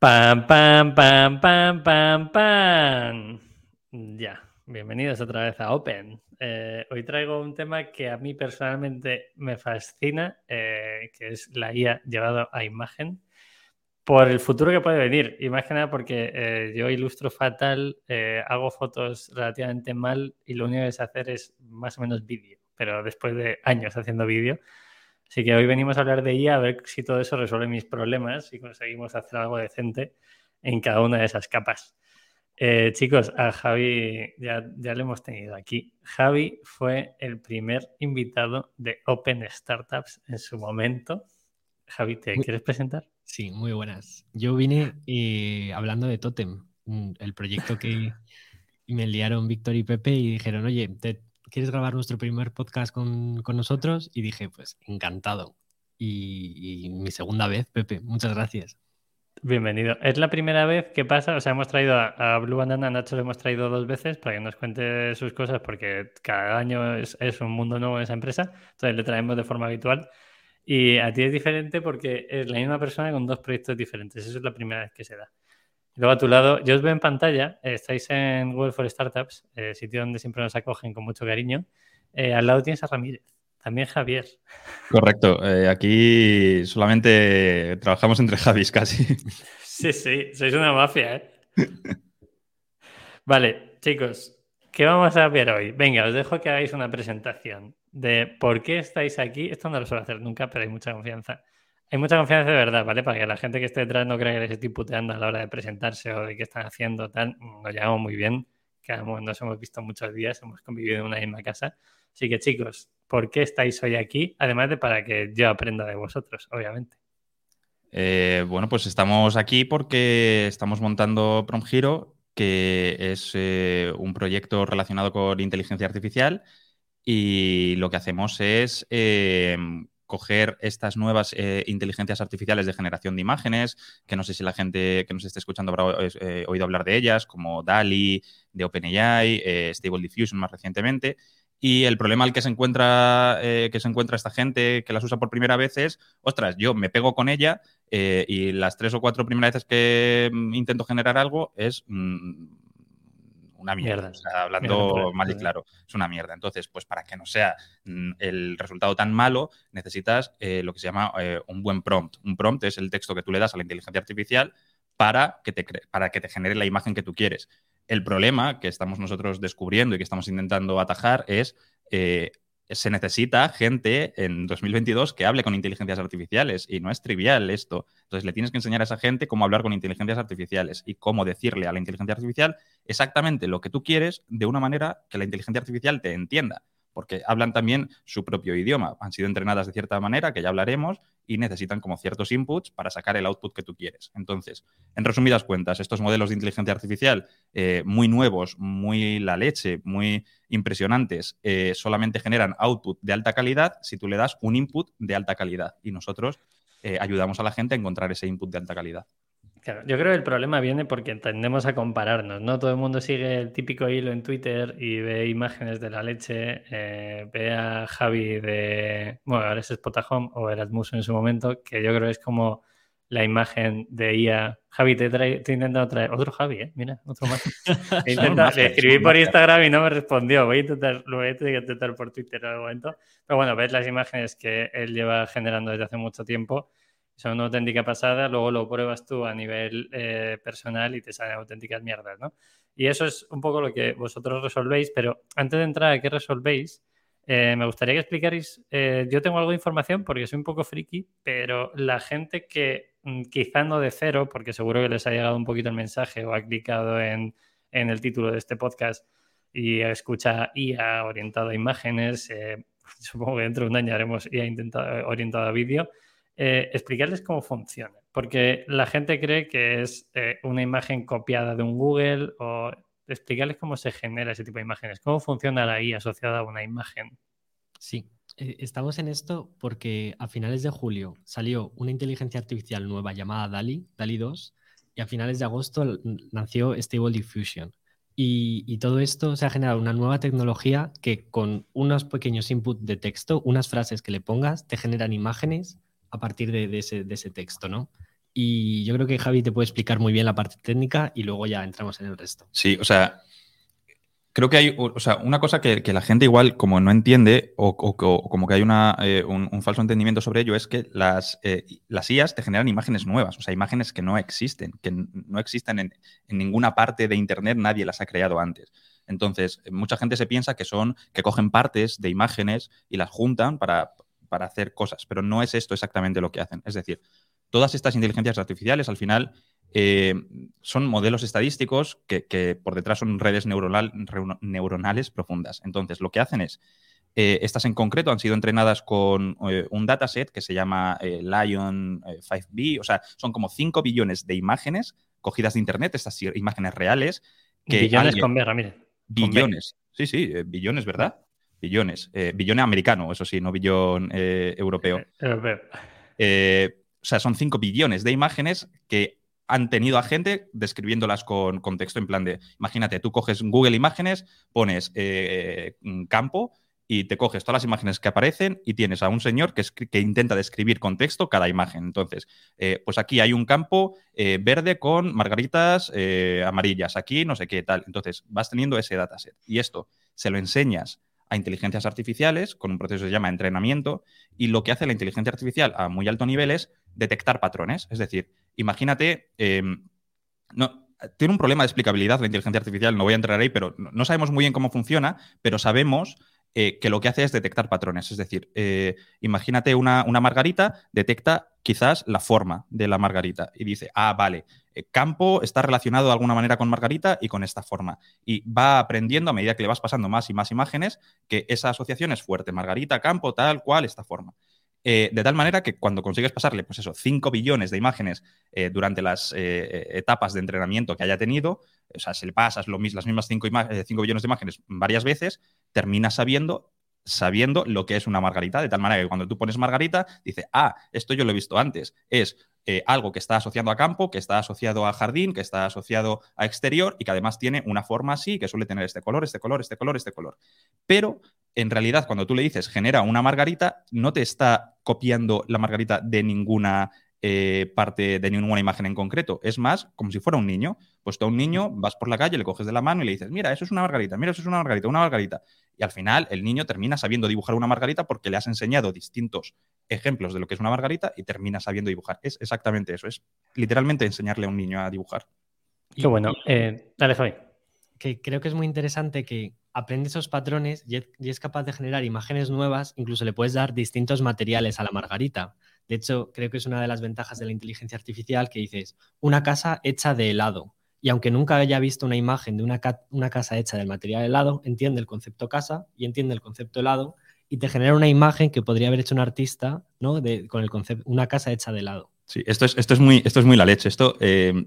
Pam, pam, pam, pam, pam, pam. Ya, bienvenidos otra vez a Open. Eh, hoy traigo un tema que a mí personalmente me fascina, eh, que es la IA llevado a imagen, por el futuro que puede venir. Y más que nada porque eh, yo ilustro fatal, hago fotos relativamente mal y lo único que sé hacer es más o menos vídeo, pero después de años haciendo vídeo. Así que hoy venimos a hablar de IA, a ver si todo eso resuelve mis problemas y conseguimos hacer algo decente en cada una de esas capas. Eh, chicos, a Javi ya, ya lo hemos tenido aquí. Javi fue el primer invitado de Open Startups en su momento. Javi, ¿te quieres presentar? Sí, muy buenas. Yo vine eh, hablando de Totem, el proyecto que me enviaron Víctor y Pepe y dijeron, oye, te, ¿quieres grabar nuestro primer podcast con, nosotros? Y dije, pues encantado. Y, mi segunda vez, Pepe, muchas gracias. Bienvenido. Es la primera vez que pasa, o sea, hemos traído a, Blue Banana, a Nacho lo hemos traído dos veces para que nos cuente sus cosas, porque cada año es, es, un mundo nuevo en esa empresa, entonces le traemos de forma habitual. Y a ti es diferente porque es la misma persona con dos proyectos diferentes, eso es la primera vez que se da. Luego a tu lado, yo os veo en pantalla, eh, estáis en Google for Startups, eh, sitio donde siempre nos acogen con mucho cariño. Eh, al lado tienes a Ramírez, también Javier. Correcto, aquí solamente trabajamos entre Javis casi. Sí, sí, sois una mafia, ¿eh? vale, chicos, ¿qué vamos a ver hoy? Venga, os dejo que hagáis una presentación de por qué estáis aquí. Esto no lo suelo hacer nunca, pero hay mucha confianza. Hay mucha confianza de verdad, ¿vale? Para que la gente que esté detrás no crea que les estoy puteando a la hora de presentarse o de qué están haciendo, tal. Nos llevamos muy bien, que nos hemos visto muchos días, hemos convivido en una misma casa. Así que, chicos, ¿por qué estáis hoy aquí? Además de para que yo aprenda de vosotros, obviamente. Eh, bueno, pues estamos aquí porque estamos montando PromGiro, que es eh, un proyecto relacionado con inteligencia artificial y lo que hacemos es eh, coger estas nuevas eh, inteligencias artificiales de generación de imágenes, que no sé si la gente que nos esté escuchando habrá eh, oído hablar de ellas, como DALI, de OpenAI, eh, Stable Diffusion más recientemente. Y el problema al que se encuentra que se encuentra esta gente que las usa por primera vez es, ostras, yo me pego con ella y las tres o cuatro primeras veces que mm, intento generar algo es mm, una mierda. hablando mal y claro, es una mierda. Entonces, pues para que no sea mm, el resultado tan malo, necesitas eh, lo que se llama eh, un buen prompt. Un prompt es el texto que tú le das a la inteligencia artificial para que te, para que te genere la imagen que tú quieres. El problema que estamos nosotros descubriendo y que estamos intentando atajar es eh, se necesita gente en 2022 que hable con inteligencias artificiales y no es trivial esto. Entonces le tienes que enseñar a esa gente cómo hablar con inteligencias artificiales y cómo decirle a la inteligencia artificial exactamente lo que tú quieres de una manera que la inteligencia artificial te entienda porque hablan también su propio idioma. Han sido entrenadas de cierta manera, que ya hablaremos, y necesitan como ciertos inputs para sacar el output que tú quieres. Entonces, en resumidas cuentas, estos modelos de inteligencia artificial eh, muy nuevos, muy la leche, muy impresionantes, eh, solamente generan output de alta calidad si tú le das un input de alta calidad. Y nosotros eh, ayudamos a la gente a encontrar ese input de alta calidad. Claro, yo creo que el problema viene porque tendemos a compararnos, ¿no? Todo el mundo sigue el típico hilo en Twitter y ve imágenes de la leche, eh, ve a Javi de, bueno, ahora es Spotahome o Erasmus en su momento, que yo creo que es como la imagen de IA. Javi, te, trae, te he intentado traer otro Javi, ¿eh? Mira, otro más. He intentado, le escribí por Instagram y no me respondió. Voy a intentar, lo voy a intentar por Twitter en algún momento. Pero bueno, ves las imágenes que él lleva generando desde hace mucho tiempo son una auténtica pasada, luego lo pruebas tú a nivel eh, personal y te salen auténticas mierdas, ¿no? Y eso es un poco lo que vosotros resolvéis, pero antes de entrar a qué resolvéis, eh, me gustaría que explicarais, eh, yo tengo algo de información porque soy un poco friki, pero la gente que mm, quizá no de cero, porque seguro que les ha llegado un poquito el mensaje o ha clicado en, en el título de este podcast y escucha IA orientado a imágenes, supongo que dentro de un año haremos IA orientado a vídeo, eh, explicarles cómo funciona. Porque la gente cree que es eh, una imagen copiada de un Google o explicarles cómo se genera ese tipo de imágenes, cómo funciona la IA asociada a una imagen. Sí, eh, estamos en esto porque a finales de julio salió una inteligencia artificial nueva llamada DALI, DALI 2, y a finales de agosto nació Stable Diffusion. Y, todo esto se ha generado una nueva tecnología que con unos pequeños inputs de texto, unas frases que le pongas, te generan imágenes a partir de, ese, texto, ¿no? Y yo creo que Javi te puede explicar muy bien la parte técnica y luego ya entramos en el resto. Sí, o sea, creo que hay, o sea, una cosa que, la gente igual como no entiende o, como que hay eh, un, falso entendimiento sobre ello es que las, eh, IAS te generan imágenes nuevas, o sea, imágenes que no existen, que no existen en, ninguna parte de Internet, nadie las ha creado antes. Entonces, mucha gente se piensa que son, que cogen partes de imágenes y las juntan para, para hacer cosas, pero no es esto exactamente lo que hacen. Es decir, todas estas inteligencias artificiales al final eh, son modelos estadísticos que, por detrás son redes neuronales profundas. Entonces, lo que hacen es, eh, estas en concreto han sido entrenadas con eh, un dataset que se llama Lion 5B, o sea, son como 5 billones de imágenes cogidas de Internet, estas imágenes reales. Que billones con B, Ramírez. Billones, sí, sí, billones, ¿verdad? Billones. billón americano, eso sí, no billón europeo. Europeo. o sea, son 5 billones de imágenes que han tenido a gente describiéndolas con, contexto en plan de, imagínate, tú coges Google Imágenes, pones eh, campo y te coges todas las imágenes que aparecen y tienes a un señor que, que intenta describir con texto cada imagen. Entonces, eh, pues aquí hay un campo eh, verde con margaritas amarillas, aquí no sé qué tal. Entonces, vas teniendo ese dataset y esto se lo enseñas a inteligencias artificiales con un proceso que se llama entrenamiento y lo que hace la inteligencia artificial a muy alto nivel es detectar patrones. Es decir, imagínate, em, no, tiene un problema de explicabilidad la inteligencia artificial, no voy a entrar ahí, pero no sabemos muy bien cómo funciona, pero sabemos eh, que lo que hace es detectar patrones. Es decir, eh, imagínate una, margarita, detecta quizás la forma de la margarita y dice, ah, vale, eh, campo está relacionado de alguna manera con margarita y con esta forma. Y va aprendiendo a medida que le vas pasando más y más imágenes que esa asociación es fuerte. Margarita, campo, tal cual, esta forma. De tal manera que cuando consigues pasarle, pues eso, 5 billones de imágenes durante las etapas de entrenamiento que haya tenido, o sea, si le pasas lo, las mismas 5 billones de imágenes varias veces, terminas sabiendo sabiendo lo que es una margarita, de tal manera que cuando tú pones margarita, dice, ah, esto yo lo he visto antes, es algo que está asociado a campo, que está asociado a jardín, que está asociado a exterior y que además tiene una forma así, que suele tener este color, este color, este color, este color. Pero en realidad cuando tú le dices genera una margarita, no te está copiando la margarita de ninguna eh, parte de ninguna imagen en concreto. Es más como si fuera un niño. Pues tú a un niño vas por la calle, le coges de la mano y le dices, mira, eso es una margarita, mira, eso es una margarita, una margarita. Y al final el niño termina sabiendo dibujar una margarita porque le has enseñado distintos ejemplos de lo que es una margarita y termina sabiendo dibujar. Es exactamente eso, es literalmente enseñarle a un niño a dibujar. Qué bueno. Eh, dale, Javi. Que creo que es muy interesante que aprende esos patrones y es capaz de generar imágenes nuevas, incluso le puedes dar distintos materiales a la margarita. De hecho, creo que es una de las ventajas de la inteligencia artificial que dices, una casa hecha de helado. Y aunque nunca haya visto una imagen de una, casa hecha del material helado, entiende el concepto casa y entiende el concepto helado y te genera una imagen que podría haber hecho un artista, ¿no? De, con el concepto, una casa hecha de helado. Sí, esto es, esto es, muy, esto es muy la leche. Esto, eh,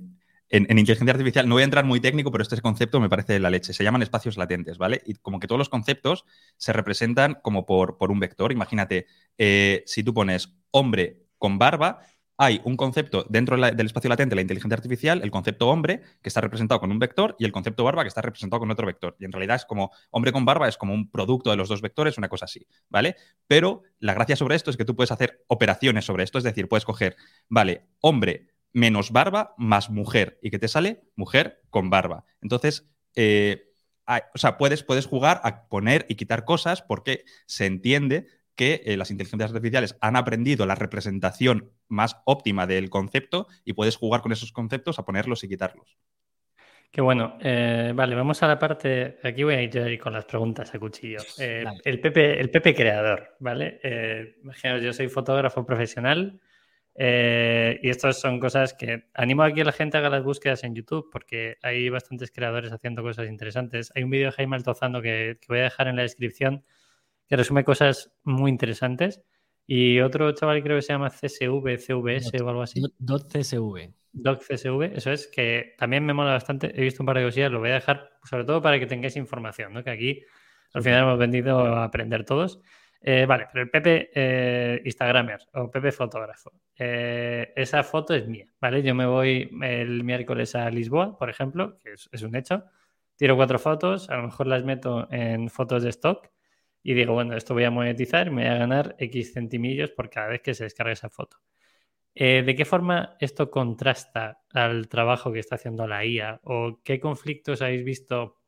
en, inteligencia artificial, no voy a entrar muy técnico, pero este concepto me parece la leche. Se llaman espacios latentes, ¿vale? Y como que todos los conceptos se representan como por, por un vector. Imagínate, eh, si tú pones hombre con barba, hay un concepto dentro del espacio latente de la inteligencia artificial, el concepto hombre, que está representado con un vector, y el concepto barba, que está representado con otro vector. Y en realidad es como hombre con barba, es como un producto de los dos vectores, una cosa así, ¿vale? Pero la gracia sobre esto es que tú puedes hacer operaciones sobre esto, es decir, puedes coger, vale, hombre menos barba más mujer y que te sale mujer con barba. Entonces, eh, o sea, puedes, puedes jugar a poner y quitar cosas porque se entiende que eh, las inteligencias artificiales han aprendido la representación más óptima del concepto y puedes jugar con esos conceptos a ponerlos y quitarlos. Qué bueno. Eh, vale, vamos a la parte. Aquí voy a ir con las preguntas a cuchillo. el, Pepe, el Pepe creador, ¿vale? imaginaos, yo soy fotógrafo profesional. Eh, y estas son cosas que animo a que la gente haga las búsquedas en YouTube porque hay bastantes creadores haciendo cosas interesantes. Hay un vídeo de Jaime Altozano que, que voy a dejar en la descripción que resume cosas muy interesantes. Y otro chaval creo que se llama CSV, CVS o algo así. Dot CSV. Doc CSV, eso es, que también me mola bastante. He visto un par de cosillas, lo voy a dejar sobre todo para que tengáis información, ¿no? Que aquí al final hemos venido a aprender todos. Eh, vale, pero el Pepe eh, Instagramer o Pepe fotógrafo, eh, esa foto es mía, ¿vale? Yo me voy el miércoles a Lisboa, por ejemplo, que es, un hecho, tiro cuatro fotos, a lo mejor las meto en fotos de stock y digo, bueno, esto voy a monetizar me voy a ganar X centimillos por cada vez que se descargue esa foto. ¿De qué forma esto contrasta al trabajo que está haciendo la IA? ¿O qué conflictos habéis visto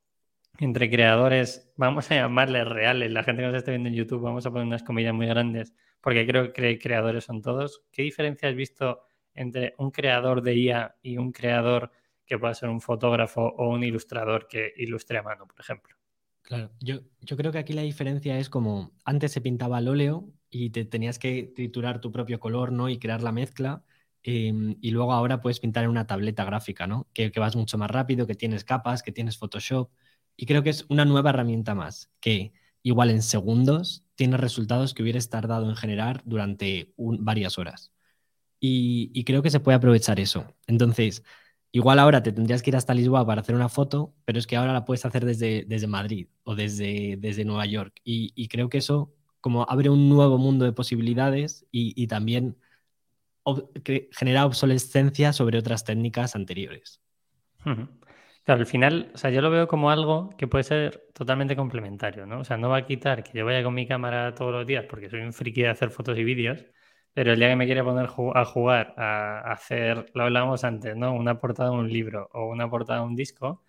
entre creadores, vamos a llamarles reales, la gente que nos está viendo en YouTube, vamos a poner unas comillas muy grandes, porque creo que creadores son todos. ¿Qué diferencia has visto entre un creador de IA y un creador que pueda ser un fotógrafo o un ilustrador que ilustre a mano, por ejemplo? Claro, yo, yo creo que aquí la diferencia es como antes se pintaba al óleo y te tenías que triturar tu propio color, ¿no? Y crear la mezcla. Em, y luego ahora puedes pintar en una tableta gráfica, ¿no? Que, que, vas mucho más rápido, que tienes capas, que tienes Photoshop. Y creo que es una nueva herramienta más, que igual en segundos tiene resultados que hubieras tardado en generar durante varias horas. Y, creo que se puede aprovechar eso. Entonces, igual ahora te tendrías que ir hasta Lisboa para hacer una foto, pero es que ahora la puedes hacer desde, desde Madrid o desde, desde Nueva York. Y, y creo que eso como abre un nuevo mundo de posibilidades y, también genera obsolescencia sobre otras técnicas anteriores. Claro, al final, o sea, yo lo veo como algo que puede ser totalmente complementario, ¿no? O sea, no va a quitar que yo vaya con mi cámara todos los días porque soy un friki de hacer fotos y vídeos, pero el día que me quiera poner a jugar, a hacer, lo hablábamos antes, ¿no? Una portada de un libro o una portada de un disco,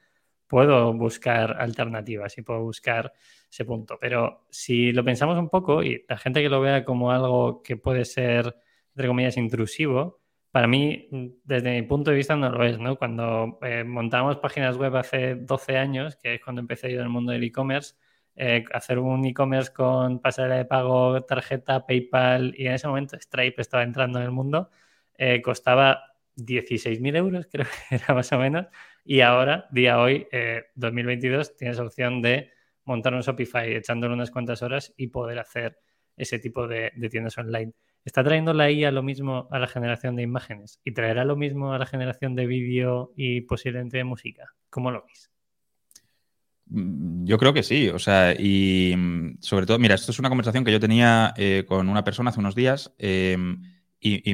puedo buscar alternativas y puedo buscar ese punto. Pero si lo pensamos un poco y la gente que lo vea como algo que puede ser, entre comillas, intrusivo, para mí, desde mi punto de vista, no lo es. Cuando eh, montamos páginas web hace 12 años, que es cuando empecé yo en el mundo del e-commerce, eh, hacer un e-commerce con pasarela de pago, tarjeta, PayPal, y en ese momento Stripe estaba entrando en el mundo, eh, costaba 16.000 euros, creo que era más o menos, y ahora, día hoy, 2022, tienes opción de montar un Shopify echándole unas cuantas horas y poder hacer ese tipo de tiendas online. ¿Está trayendo la IA lo mismo a la generación de imágenes? ¿Y traerá lo mismo a la generación de vídeo y posiblemente de música? ¿Cómo lo veis? Mm, yo creo que sí, o sea, y mm, sobre todo, mira, esto es una conversación que yo tenía eh, con una persona hace unos días em, y,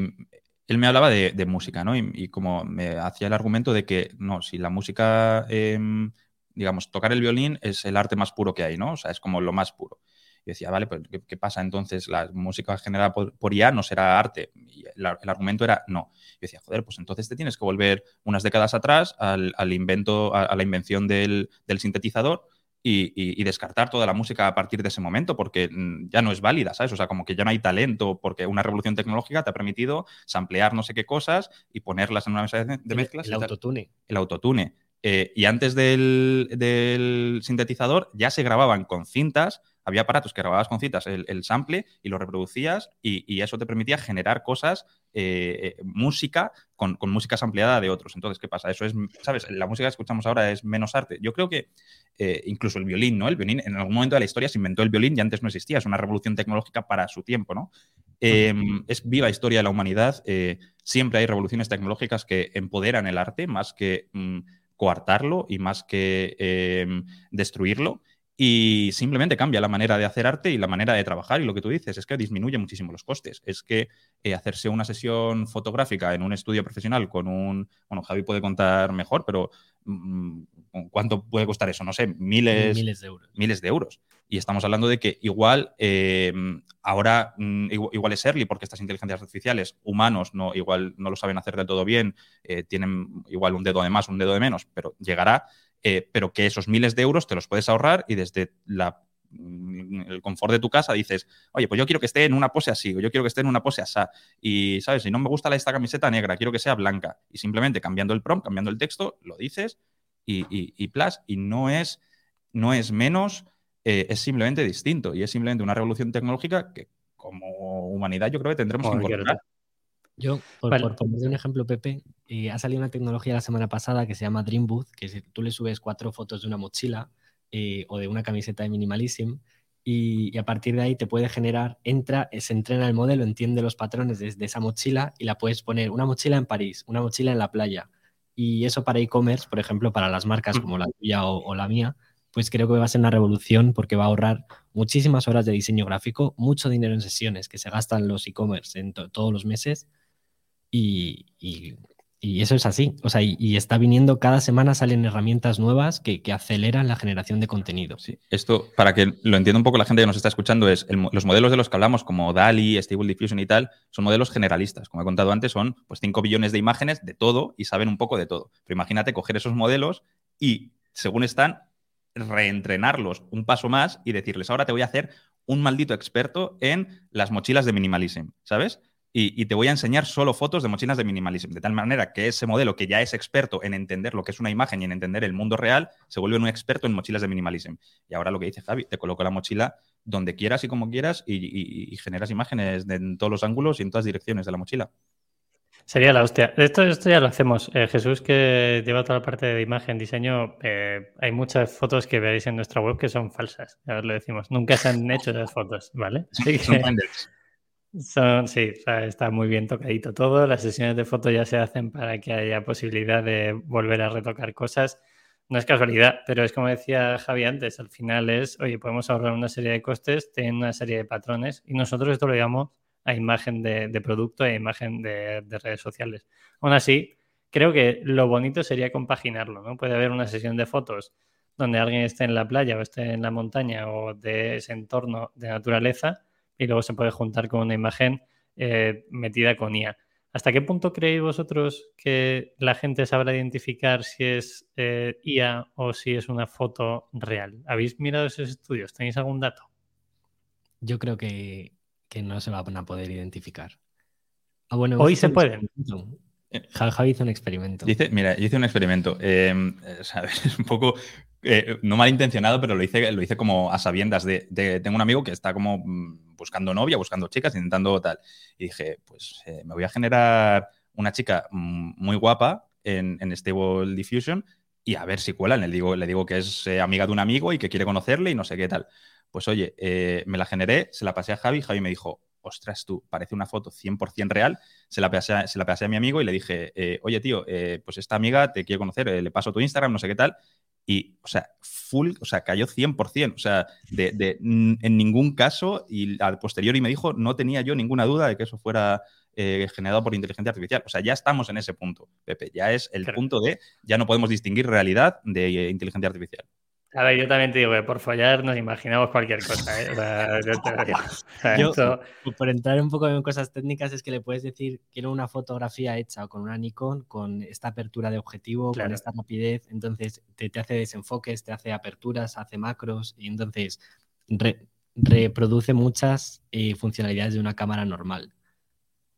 él me hablaba de, música, ¿no? Y, como me hacía el argumento de que, no, si la música, em, digamos, tocar el violín es el arte más puro que hay, ¿no? O sea, es como lo más puro. Y decía, vale, pues ¿qué, pasa entonces? ¿La música generada por, IA no será arte? Y el, argumento era no. Yo decía, joder, pues entonces te tienes que volver unas décadas atrás al, invento, a, la invención del, sintetizador y, descartar toda la música a partir de ese momento, porque mm, ya no es válida, ¿sabes? O sea, como que ya no hay talento, porque una revolución tecnológica te ha permitido samplear no sé qué cosas y ponerlas en una mesa de, mezclas. El, autotune. El autotune. Eh, y antes del, del, sintetizador ya se grababan con cintas había aparatos que grababas con citas el, sample y lo reproducías y, eso te permitía generar cosas, eh, eh, música con, música sampleada de otros. Entonces, ¿qué pasa? Eso es, ¿sabes? La música que escuchamos ahora es menos arte. Yo creo que eh, incluso el violín, ¿no? El violín, en algún momento de la historia se inventó el violín y antes no existía. Es una revolución tecnológica para su tiempo, ¿no? Em, es viva historia de la humanidad. siempre hay revoluciones tecnológicas que empoderan el arte más que mm, coartarlo y más que em, destruirlo y simplemente cambia la manera de hacer arte y la manera de trabajar. Y lo que tú dices es que disminuye muchísimo los costes. Es que eh, hacerse una sesión fotográfica en un estudio profesional con un, bueno, Javi puede contar mejor, pero mm, ¿cuánto puede costar eso? No sé, miles, miles de euros. Miles de euros. Y estamos hablando de que igual eh, ahora mm, igual, es early porque estas inteligencias artificiales humanos no igual no lo saben hacer del todo bien, eh, tienen igual un dedo de más, un dedo de menos, pero llegará eh, pero que esos miles de euros te los puedes ahorrar y desde mm, el confort de tu casa dices, oye, pues yo quiero que esté en una pose así, o yo quiero que esté en una pose así. Y, ¿sabes? Si no me gusta esta camiseta negra, quiero que sea blanca. Y simplemente cambiando el prompt, cambiando el texto, lo dices y, y, plus. Y no es, no es menos, eh, es simplemente distinto. Y es simplemente una revolución tecnológica que como humanidad yo creo que tendremos que incorporar. Yo, por, poner un ejemplo, Pepe, eh, ha salido una tecnología la semana pasada que se llama Dream Booth, que si tú le subes cuatro fotos de una mochila eh, o de una camiseta de Minimalism y, a partir de ahí te puede generar, entra, se entrena el modelo, entiende los patrones de, esa mochila y la puedes poner una mochila en París, una mochila en la playa. Y eso para e-commerce, por ejemplo, para las marcas como la tuya o la mía, pues creo que va a ser una revolución porque va a ahorrar muchísimas horas de diseño gráfico, mucho dinero en sesiones que se gastan los e-commerce en todos los meses y, eso es así. O sea, y, está viniendo, cada semana salen herramientas nuevas que, aceleran la generación de contenido. Sí. Esto, para que lo entienda un poco la gente que nos está escuchando, es los modelos de los que hablamos, como DALI, Stable Diffusion y tal, son modelos generalistas. Como he contado antes, son pues 5 billones de imágenes de todo y saben un poco de todo. Pero imagínate coger esos modelos y, según están, reentrenarlos un paso más y decirles, ahora te voy a hacer un maldito experto en las mochilas de minimalism, ¿sabes? Y, te voy a enseñar solo fotos de mochilas de minimalism, de tal manera que ese modelo que ya es experto en entender lo que es una imagen y en entender el mundo real, se vuelve un experto en mochilas de minimalism. Y ahora lo que dice Javi, te coloco la mochila donde quieras y como quieras y, generas imágenes en todos los ángulos y en todas direcciones de la mochila. Sería la hostia. Esto, esto ya lo hacemos. Eh, Jesús, que lleva toda la parte de imagen, diseño, eh, hay muchas fotos que veréis en nuestra web que son falsas. Ya os lo decimos. Nunca se han hecho esas fotos, ¿vale? Así que, son, sí, está muy bien tocadito todo. Las sesiones de fotos ya se hacen para que haya posibilidad de volver a retocar cosas. No es casualidad, pero es como decía Javi antes, al final es, oye, podemos ahorrar una serie de costes, tienen una serie de patrones y nosotros esto lo llamamos a imagen de, producto e imagen de, de, redes sociales. Aún así, creo que lo bonito sería compaginarlo, ¿no? Puede haber una sesión de fotos donde alguien esté en la playa o esté en la montaña o de ese entorno de naturaleza y luego se puede juntar con una imagen eh, metida con IA. ¿Hasta qué punto creéis vosotros que la gente sabrá identificar si es eh, IA o si es una foto real? ¿Habéis mirado esos estudios? ¿Tenéis algún dato? Yo creo que, no se van a poder identificar. Ah, bueno, Hoy se pueden. Javi hizo un experimento. Dice, mira, yo hice un experimento. Em, es un poco eh, no malintencionado, pero lo hice, como a sabiendas de, Tengo un amigo que está como mm, buscando novia, buscando chicas, intentando tal. Y dije, pues eh, me voy a generar una chica mm, muy guapa en, Stable Diffusion y a ver si cuela. Le digo, le digo que es eh, amiga de un amigo y que quiere conocerle y no sé qué tal. Pues oye, me la generé, se la pasé a Javi, Javi me dijo, ostras tú, parece una foto 100% real, se la, pasé, se la pasé a mi amigo y le dije, oye tío, pues esta amiga te quiere conocer, le paso tu Instagram, no sé qué tal, y, o sea, full, o sea, cayó 100%, o sea, de, en ningún caso, y al posteriori me dijo, no tenía yo ninguna duda de que eso fuera eh, generado por inteligencia artificial. O sea, ya estamos en ese punto, Pepe, ya es el punto de, ya no podemos distinguir realidad de eh, inteligencia artificial. A ver, yo también te digo que por follar nos imaginamos cualquier cosa. ¿eh? yo por entrar un poco en cosas técnicas, es que le puedes decir, quiero una fotografía hecha con una Nikon, con esta apertura de objetivo, con esta rapidez. Entonces te, hace desenfoques, te hace aperturas, hace macros y entonces reproduce muchas eh, funcionalidades de una cámara normal.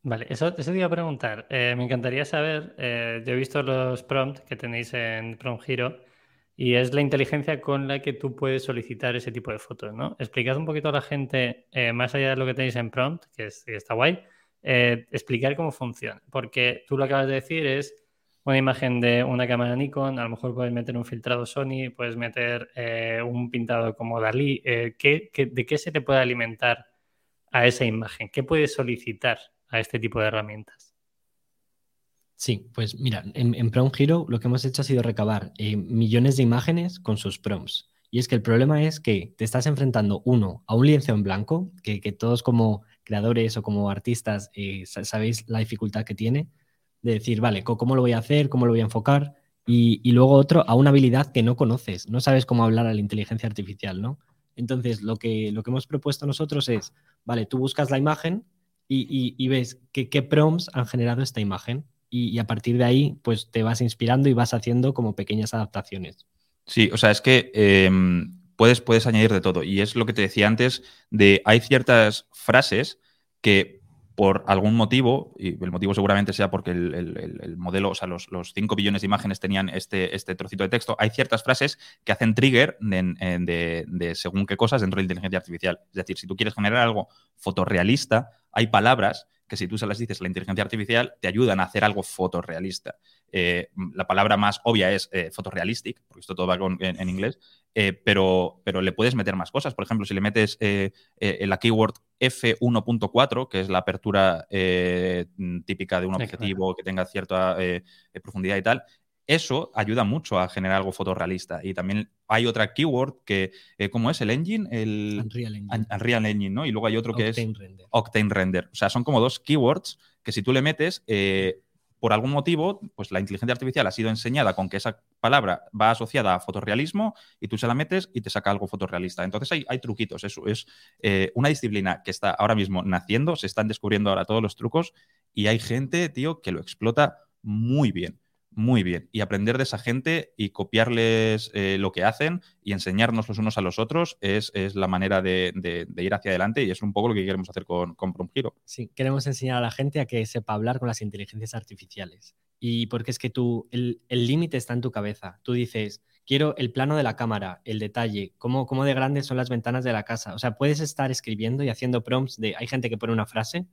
Vale, eso, eso te iba a preguntar. Eh, me encantaría saber, yo he visto los prompts que tenéis en Prompt Hero y es la inteligencia con la que tú puedes solicitar ese tipo de fotos, ¿no? Explicad un poquito a la gente, eh, más allá de lo que tenéis en prompt, que, está guay, eh, explicar cómo funciona. Porque tú lo que acabas de decir es una imagen de una cámara Nikon, a lo mejor puedes meter un filtrado Sony, puedes meter eh, un pintado como Dalí. ¿qué, de qué se te puede alimentar a esa imagen? ¿Qué puedes solicitar a este tipo de herramientas? Sí, pues mira, en, en Hero lo que hemos hecho ha sido recabar eh, millones de imágenes con sus prompts. Y es que el problema es que te estás enfrentando, uno, a un lienzo en blanco, que, todos como creadores o como artistas eh, sabéis la dificultad que tiene, de decir, vale, ¿cómo lo voy a hacer? ¿Cómo lo voy a enfocar? Y, luego otro, a una habilidad que no conoces, no sabes cómo hablar a la inteligencia artificial, ¿no? Entonces, lo que, lo que hemos propuesto nosotros es, vale, tú buscas la imagen y, ves qué prompts han generado esta imagen y, a partir de ahí pues te vas inspirando y vas haciendo como pequeñas adaptaciones. Sí, o sea, es que em, puedes, puedes añadir de todo. Y es lo que te decía antes, de hay ciertas frases que por algún motivo, y el motivo seguramente sea porque el, modelo, o sea, los, los, 5 billones de imágenes tenían este, este trocito de texto, hay ciertas frases que hacen trigger de, de, según qué cosas dentro de la inteligencia artificial. Es decir, si tú quieres generar algo fotorrealista, hay palabras que si tú se las dices la inteligencia artificial, te ayudan a hacer algo fotorrealista. Eh, la palabra más obvia es eh, photorealistic, porque esto todo va en, inglés, eh, pero, pero le puedes meter más cosas. Por ejemplo, si le metes la keyword F1.4, que es la apertura típica de un objetivo que tenga cierta profundidad y tal, eso ayuda mucho a generar algo fotorrealista. Y también hay otra keyword que, eh, ¿cómo es? ¿El engine? El Unreal Engine. Unreal Engine, ¿no? Y luego hay otro que es Octane Render. O sea, son como dos keywords que si tú le metes, eh, por algún motivo, pues la inteligencia artificial ha sido enseñada con que esa palabra va asociada a fotorrealismo y tú se la metes y te saca algo fotorrealista. Entonces hay, hay truquitos, eso es eh, una disciplina que está ahora mismo naciendo, se están descubriendo ahora todos los trucos y hay gente, tío, que lo explota muy bien muy bien. Y aprender de esa gente y copiarles eh, lo que hacen y enseñarnos los unos a los otros es, la manera de, ir hacia adelante y es un poco lo que queremos hacer con, con Giro. Sí, queremos enseñar a la gente a que sepa hablar con las inteligencias artificiales. Y porque es que tú, el límite está en tu cabeza. Tú dices, quiero el plano de la cámara, el detalle, cómo, cómo de grandes son las ventanas de la casa. O sea, puedes estar escribiendo y haciendo prompts de, hay gente que pone una frase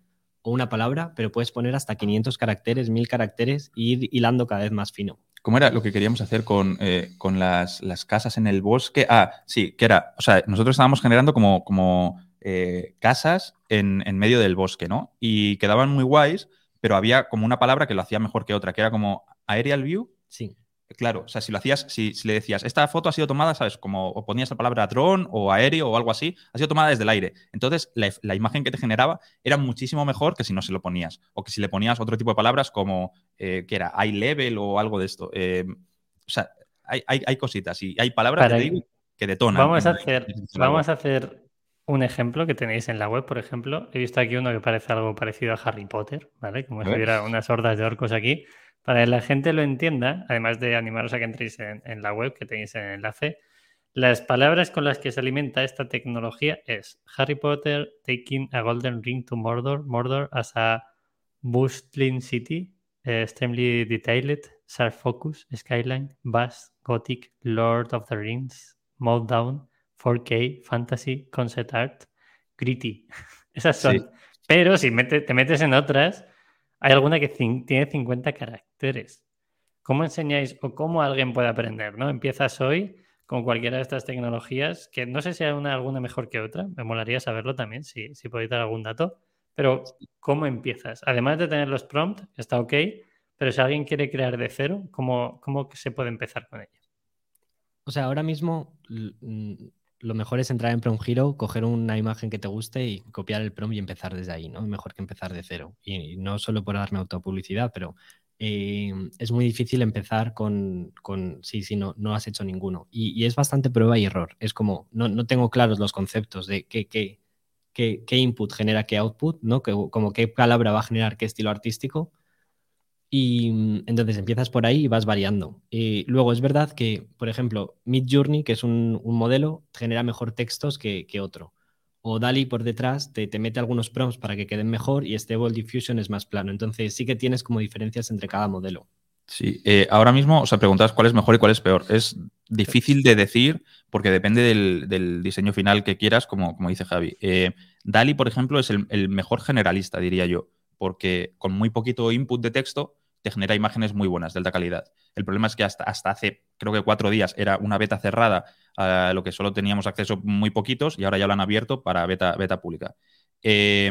o una palabra, pero puedes poner hasta 500 caracteres, 1000 caracteres e ir hilando cada vez más fino. ¿Cómo era lo que queríamos hacer con, eh, con las, casas en el bosque? Ah, sí, que era, o sea, nosotros estábamos generando como, como eh, casas en, en, medio del bosque, ¿no? Y quedaban muy guays, pero había como una palabra que lo hacía mejor que otra, que era como aerial view. Sí. Claro, o sea, si lo hacías, si, le decías, esta foto ha sido tomada, ¿sabes? Como o ponías la palabra dron o aéreo o algo así, ha sido tomada desde el aire. Entonces, la, imagen que te generaba era muchísimo mejor que si no se lo ponías. O que si le ponías otro tipo de palabras como, eh, que era eye level o algo de esto. Eh, o sea, hay, cositas y hay palabras que detonan. Vamos a, hacer, vamos a hacer un ejemplo que tenéis en la web, por ejemplo. He visto aquí uno que parece algo parecido a Harry Potter, ¿vale? Como si hubiera unas hordas de orcos aquí. Para que la gente lo entienda, además de animaros a que entréis en, la web, que tenéis en el enlace, las palabras con las que se alimenta esta tecnología es Harry Potter taking a golden ring to Mordor, Mordor as a bustling city, uh, extremely detailed, sharp focus, skyline, vast, gothic, Lord of the Rings, Meltdown, 4K, fantasy, concept art, gritty. Esas son. Pero si te metes en otras, hay alguna que tiene 50 caracteres. ¿Cómo enseñáis o cómo alguien puede aprender? ¿no? Empiezas hoy con cualquiera de estas tecnologías, que no sé si hay una, alguna mejor que otra, me molaría saberlo también, si, si podéis dar algún dato, pero ¿cómo empiezas? Además de tener los prompts, está ok, pero si alguien quiere crear de cero, ¿cómo, cómo se puede empezar con ello? O sea, ahora mismo lo mejor es entrar en Prompt Hero, coger una imagen que te guste y copiar el prompt y empezar desde ahí, ¿no? Mejor que empezar de cero. Y, no solo por darme autopublicidad, pero eh, es muy difícil empezar con, con sí, sí, no, no has hecho ninguno. Y, es bastante prueba y error. Es como, no, no tengo claros los conceptos de qué, qué, qué, qué input genera qué output, ¿no? Que, como qué palabra va a generar qué estilo artístico. Y mm, entonces empiezas por ahí y vas variando. Y luego es verdad que, por ejemplo, Mid Journey, que es un, modelo, genera mejor textos que, otro. O DALI por detrás te, te, mete algunos prompts para que queden mejor y Stable Diffusion es más plano. Entonces sí que tienes como diferencias entre cada modelo. Sí, eh, ahora mismo, o sea, preguntas cuál es mejor y cuál es peor. Es difícil de decir porque depende del, diseño final que quieras, como, como dice Javi. Eh, DALI, por ejemplo, es el, el mejor generalista, diría yo, porque con muy poquito input de texto te genera imágenes muy buenas, de alta calidad. El problema es que hasta, hasta hace, creo que cuatro días, era una beta cerrada a lo que solo teníamos acceso muy poquitos y ahora ya lo han abierto para beta, beta pública. Eh,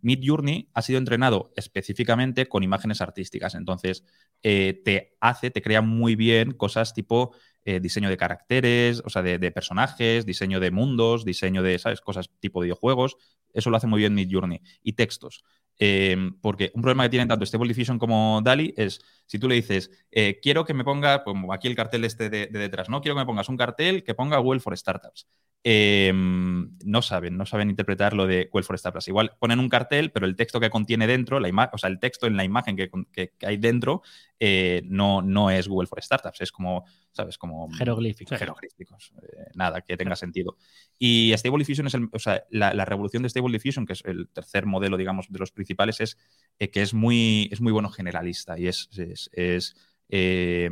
Mid Journey ha sido entrenado específicamente con imágenes artísticas, entonces eh, te hace, te crea muy bien cosas tipo eh, diseño de caracteres, o sea, de, de, personajes, diseño de mundos, diseño de, ¿sabes? Cosas tipo videojuegos. Eso lo hace muy bien Mid Journey. Y textos. Em, porque un problema que tienen tanto Stable Diffusion como DALI es, si tú le dices, eh, quiero que me ponga, como aquí el cartel este de, detrás, ¿no? Quiero que me pongas un cartel que ponga Well for Startups. Em, no saben, no saben interpretar lo de Well for Startups. Igual ponen un cartel, pero el texto que contiene dentro, la o sea, el texto en la imagen que, hay dentro, eh, no, no es Google for Startups, es como ¿sabes? Como jeroglíficos. jeroglíficos. Eh, nada que tenga sentido. Y Stable Diffusion es el, o sea, la, revolución de Stable Diffusion, que es el tercer modelo, digamos, de los principales, es eh, que es muy, es muy bueno generalista y es, es, eh,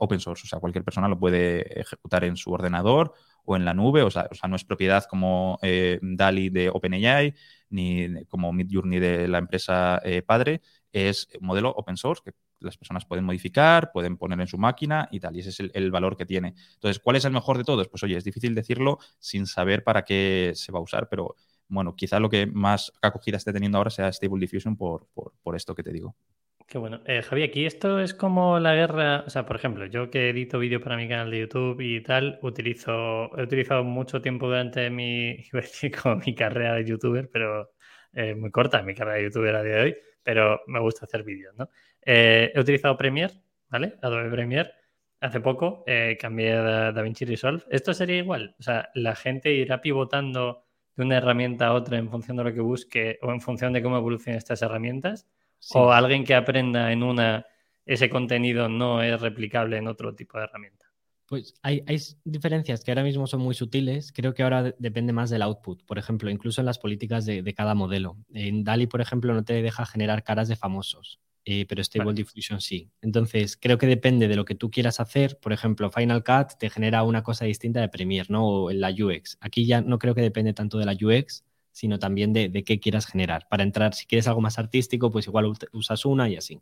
open source. O sea, cualquier persona lo puede ejecutar en su ordenador o en la nube. O sea, no es propiedad como DALI de OpenAI ni como Midjourney de la empresa padre. Es un modelo open source que las personas pueden modificar, pueden poner en su máquina y tal, y ese es el, valor que tiene. Entonces, ¿cuál es el mejor de todos? Pues oye, es difícil decirlo sin saber para qué se va a usar, pero bueno, quizá lo que más acogida esté teniendo ahora sea Stable Diffusion por, por, esto que te digo. Qué bueno. Eh, aquí esto es como la guerra, o sea, por ejemplo, yo que edito vídeo para mi canal de YouTube y tal, utilizo, he utilizado mucho tiempo durante mi, como mi carrera de youtuber, pero eh, muy corta mi carrera de youtuber a día de hoy, pero me gusta hacer vídeos, ¿no? Eh, he utilizado Premiere, ¿vale? Adobe Premiere. Hace poco eh, cambié a DaVinci Resolve. ¿Esto sería igual? O sea, la gente irá pivotando de una herramienta a otra en función de lo que busque o en función de cómo evolucionen estas herramientas. O alguien que aprenda en una, ese contenido no es replicable en otro tipo de herramienta. Pues hay, diferencias que ahora mismo son muy sutiles. Creo que ahora depende más del output. Por ejemplo, incluso en las políticas de, cada modelo. En DALI, por ejemplo, no te deja generar caras de famosos, eh, pero Stable Diffusion sí. Entonces, creo que depende de lo que tú quieras hacer. Por ejemplo, Final Cut te genera una cosa distinta de Premiere, ¿no? O en la UX. Aquí ya no creo que depende tanto de la UX, sino también de, qué quieras generar. Para entrar, si quieres algo más artístico, pues igual usas una y así.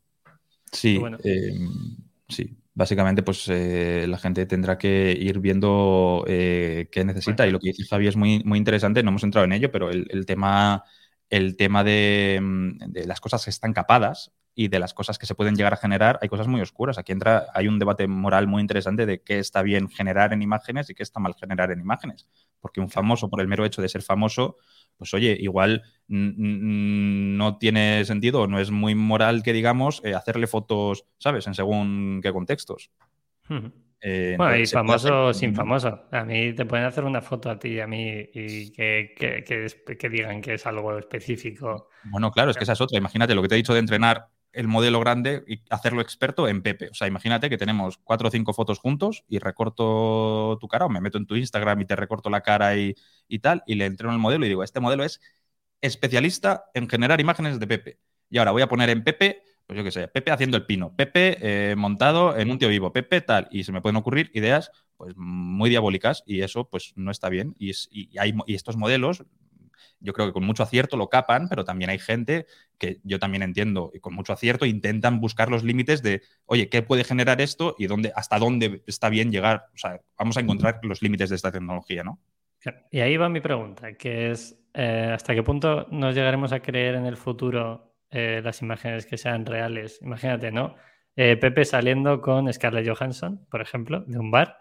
Sí, em, sí básicamente pues eh, la gente tendrá que ir viendo eh, qué necesita. Y lo que dice Javi es muy, muy interesante, no hemos entrado en ello, pero el, tema, el tema mm, de, las cosas que están capadas y de las cosas que se pueden llegar a generar, hay cosas muy oscuras. Aquí entra, hay un debate moral muy interesante de qué está bien generar en imágenes y qué está mal generar en imágenes. Porque un famoso, por el mero hecho de ser famoso, pues oye, igual no tiene sentido, no es muy moral que digamos eh, hacerle fotos, ¿sabes? En según qué contextos. Eh, bueno, y famoso sin famoso. A mí te pueden hacer una foto a ti y a mí y que, que, digan que es algo específico. Bueno, claro, es que esa es otra. Imagínate lo que te he dicho de entrenar el modelo grande y hacerlo experto en Pepe. O sea, imagínate que tenemos cuatro o cinco fotos juntos y recorto tu cara o me meto en tu Instagram y te recorto la cara y, tal y le entreno el modelo y digo, este modelo es especialista en generar imágenes de Pepe. Y ahora voy a poner en Pepe, pues yo qué sé, Pepe haciendo el pino, Pepe eh, montado en un tío vivo, Pepe tal. Y se me pueden ocurrir ideas pues muy diabólicas y eso pues no está bien. Y, y, hay, y estos modelos yo creo que con mucho acierto lo capan, pero también hay gente que yo también entiendo y con mucho acierto intentan buscar los límites de, oye, ¿qué puede generar esto y dónde, hasta dónde está bien llegar? O sea, vamos a encontrar los límites de esta tecnología, ¿no? Y ahí va mi pregunta, que es, eh, ¿hasta qué punto nos llegaremos a creer en el futuro eh, las imágenes que sean reales? Imagínate, ¿no? Eh, Pepe saliendo con Scarlett Johansson, por ejemplo, de un bar.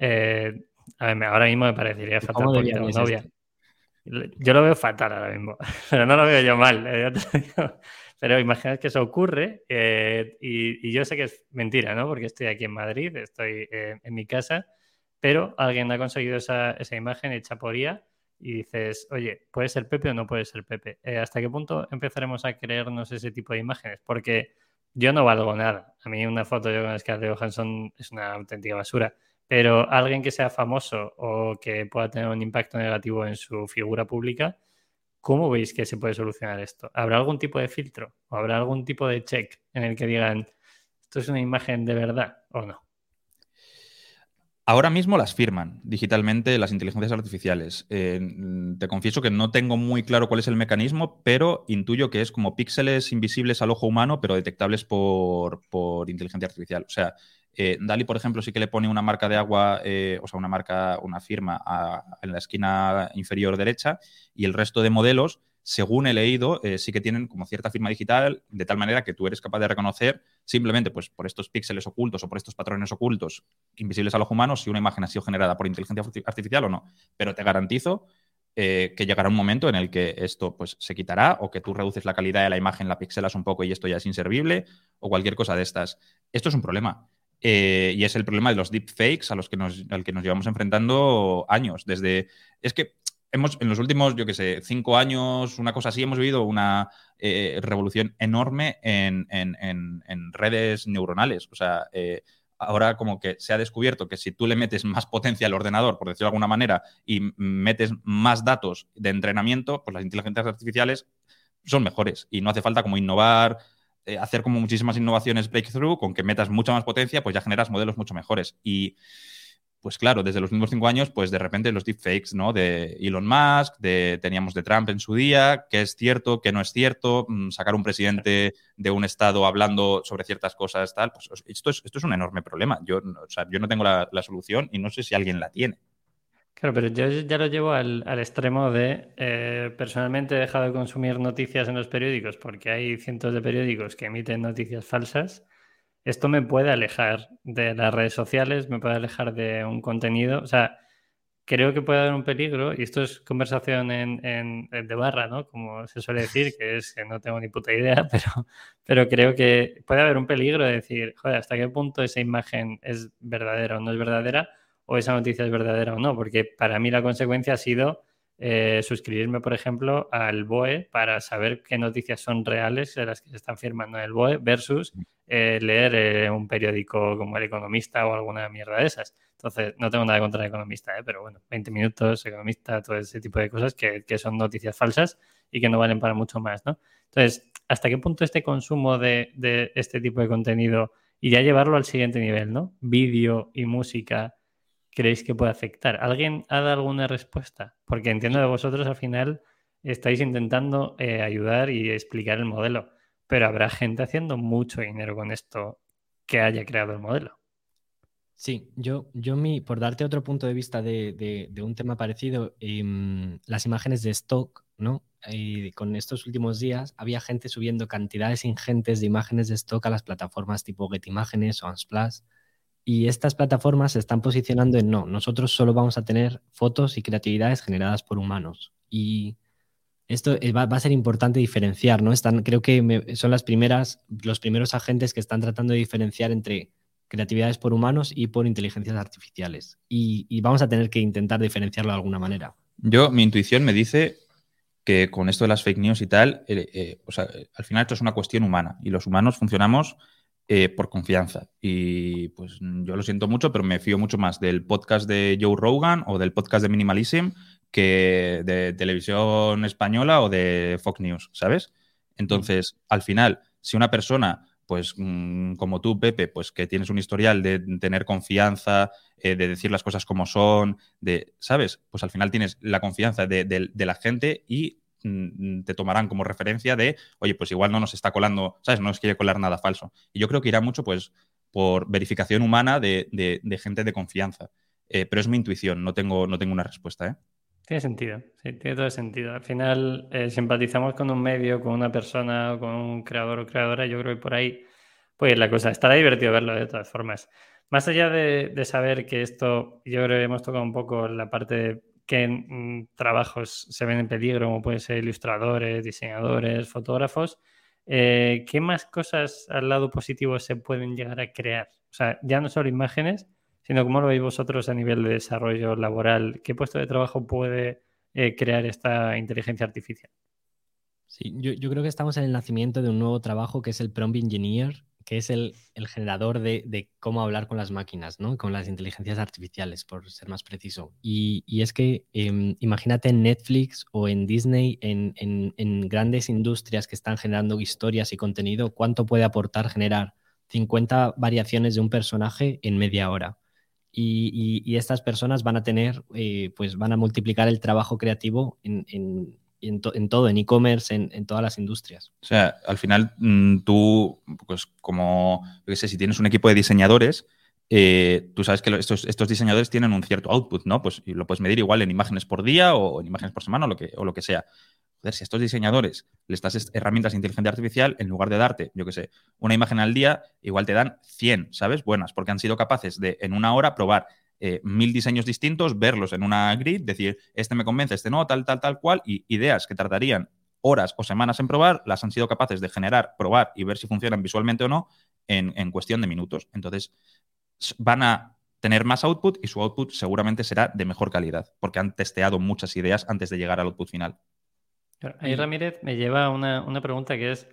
a ver, ahora mismo me parecería fatal porque tengo novia. Yo lo veo fatal ahora mismo, pero no lo veo yo mal. Eh, pero imaginad que eso ocurre eh, y, yo sé que es mentira, ¿no? Porque estoy aquí en Madrid, estoy eh, en mi casa, pero alguien ha conseguido esa, imagen hecha por IA y dices, oye, ¿puede ser Pepe o no puede ser Pepe? ¿Hasta qué punto empezaremos a creernos ese tipo de imágenes? Porque yo no valgo nada. A mí una foto yo con Scarlett Johansson es una auténtica basura. Pero alguien que sea famoso o que pueda tener un impacto negativo en su figura pública, ¿cómo veis que se puede solucionar esto? ¿Habrá algún tipo de filtro o habrá algún tipo de check en el que digan, esto es una imagen de verdad o no? Ahora mismo las firman digitalmente las inteligencias artificiales. Eh, te confieso que no tengo muy claro cuál es el mecanismo, pero intuyo que es como píxeles invisibles al ojo humano, pero detectables por, por inteligencia artificial. O sea, eh, Dali, por ejemplo, sí que le pone una marca de agua, eh, o sea, una marca, una firma en la esquina inferior derecha y el resto de modelos, según he leído, eh, sí que tienen como cierta firma digital, de tal manera que tú eres capaz de reconocer simplemente pues, por estos píxeles ocultos o por estos patrones ocultos invisibles a los humanos si una imagen ha sido generada por inteligencia artificial o no. Pero te garantizo que llegará un momento en el que esto pues, se quitará o que tú reduces la calidad de la imagen, la pixelas un poco y esto ya es inservible o cualquier cosa de estas. Esto es un problema. Eh, y es el problema de los deepfakes a los que nos, al que nos llevamos enfrentando años. Desde. Es que hemos, en los últimos, yo qué sé, cinco años, una cosa así, hemos vivido una eh, revolución enorme en, redes neuronales. O sea, eh, ahora como que se ha descubierto que si tú le metes más potencia al ordenador, por decirlo de alguna manera, y metes más datos de entrenamiento, pues las inteligencias artificiales son mejores y no hace falta como innovar eh, hacer como muchísimas innovaciones breakthrough, con que metas mucha más potencia, pues ya generas modelos mucho mejores. Y pues claro, desde los últimos cinco años, pues de repente los deepfakes, ¿no? De Elon Musk, de, teníamos de Trump en su día, qué es cierto, qué no es cierto, mm, sacar un presidente de un estado hablando sobre ciertas cosas, tal, pues esto es, esto es un enorme problema. Yo, o sea, yo no tengo la solución y no sé si alguien la tiene. Claro, pero yo ya lo llevo al, extremo de, eh, personalmente he dejado de consumir noticias en los periódicos porque hay cientos de periódicos que emiten noticias falsas. Esto me puede alejar de las redes sociales, me puede alejar de un contenido. O sea, creo que puede haber un peligro, y esto es conversación en, de barra, ¿no? Como se suele decir, que es que no tengo ni puta idea, pero, pero creo que puede haber un peligro de decir, joder, ¿hasta qué punto esa imagen es verdadera o no es verdadera? O esa noticia es verdadera o no, porque para mí la consecuencia ha sido eh, suscribirme, por ejemplo, al BOE para saber qué noticias son reales de las que se están firmando en el BOE versus eh, leer eh, un periódico como El Economista o alguna mierda de esas. Entonces, no tengo nada contra el economista, pero bueno, 20 minutos, economista, todo ese tipo de cosas que, son noticias falsas y que no valen para mucho más, ¿no? Entonces, ¿hasta qué punto este consumo de, este tipo de contenido y ya llevarlo al siguiente nivel, ¿no? Vídeo y música, ¿creéis que puede afectar? ¿Alguien ha dado alguna respuesta? Porque entiendo que vosotros al final estáis intentando eh, ayudar y explicar el modelo, pero habrá gente haciendo mucho dinero con esto que haya creado el modelo. Sí, yo, yo mi, por darte otro punto de vista de, un tema parecido, em, las imágenes de stock, ¿no? Y con estos últimos días había gente subiendo cantidades ingentes de imágenes de stock a las plataformas tipo GetImágenes o Unsplash. Y estas plataformas se están posicionando en no, nosotros solo vamos a tener fotos y creatividades generadas por humanos. Y esto eh, va, a ser importante diferenciar, ¿no? Están, creo que son las primeras, los primeros agentes que están tratando de diferenciar entre creatividades por humanos y por inteligencias artificiales. Y, vamos a tener que intentar diferenciarlo de alguna manera. Yo, mi intuición me dice que con esto de las fake news y tal, eh, eh, o sea, al final esto es una cuestión humana y los humanos funcionamos eh, por confianza. Y pues yo lo siento mucho, pero me fío mucho más del podcast de Joe Rogan o del podcast de Minimalism que de televisión española o de Fox News, ¿sabes? Entonces, al final, si una persona pues mm, como tú, Pepe, pues que tienes un historial de tener confianza, eh, de decir las cosas como son, de, ¿sabes? Pues al final tienes la confianza de, la gente y te tomarán como referencia de, oye, pues igual no nos está colando, ¿sabes? No nos quiere colar nada falso. Y yo creo que irá mucho, pues, por verificación humana de, gente de confianza. Eh, pero es mi intuición, no tengo, no tengo una respuesta, ¿eh? Tiene sentido, sí, tiene todo sentido. Al final eh, simpatizamos con un medio, con una persona, con un creador o creadora, yo creo que por ahí, pues la cosa, estará divertido verlo de todas formas. Más allá de, saber que esto, yo creo que hemos tocado un poco la parte qué mm, trabajos se ven en peligro, como pueden ser ilustradores, diseñadores, fotógrafos, eh, ¿qué más cosas al lado positivo se pueden llegar a crear? O sea, ya no solo imágenes, sino cómo lo veis vosotros a nivel de desarrollo laboral. ¿Qué puesto de trabajo puede eh, crear esta inteligencia artificial? Sí, yo, creo que estamos en el nacimiento de un nuevo trabajo que es el prompt engineer, que es el, generador de, cómo hablar con las máquinas, ¿no? con las inteligencias artificiales, por ser más preciso. Y, es que em, imagínate en Netflix o en Disney, en, en, grandes industrias que están generando historias y contenido, cuánto puede aportar generar 50 variaciones de un personaje en media hora y, estas personas van a tener, eh, pues van a multiplicar el trabajo creativo en, todo, en e-commerce, en, todas las industrias. O sea, al final mm, tú, pues como, yo qué sé, si tienes un equipo de diseñadores, eh, tú sabes que estos, estos, diseñadores tienen un cierto output, ¿no? Pues lo puedes medir igual en imágenes por día o en imágenes por semana o lo que, o lo que sea si a estos diseñadores les das herramientas de inteligencia artificial, en lugar de darte, yo qué sé, una imagen al día, igual te dan 100, ¿sabes? Buenas, porque han sido capaces de en una hora probar eh, mil diseños distintos, verlos en una grid, decir, este me convence, este no, tal, tal, tal cual, y ideas que tardarían horas o semanas en probar, las han sido capaces de generar, probar y ver si funcionan visualmente o no en, en cuestión de minutos. Entonces, van a tener más output y su output seguramente será de mejor calidad, porque han testeado muchas ideas antes de llegar al output final. Ahí Ramírez me lleva a una, pregunta que es,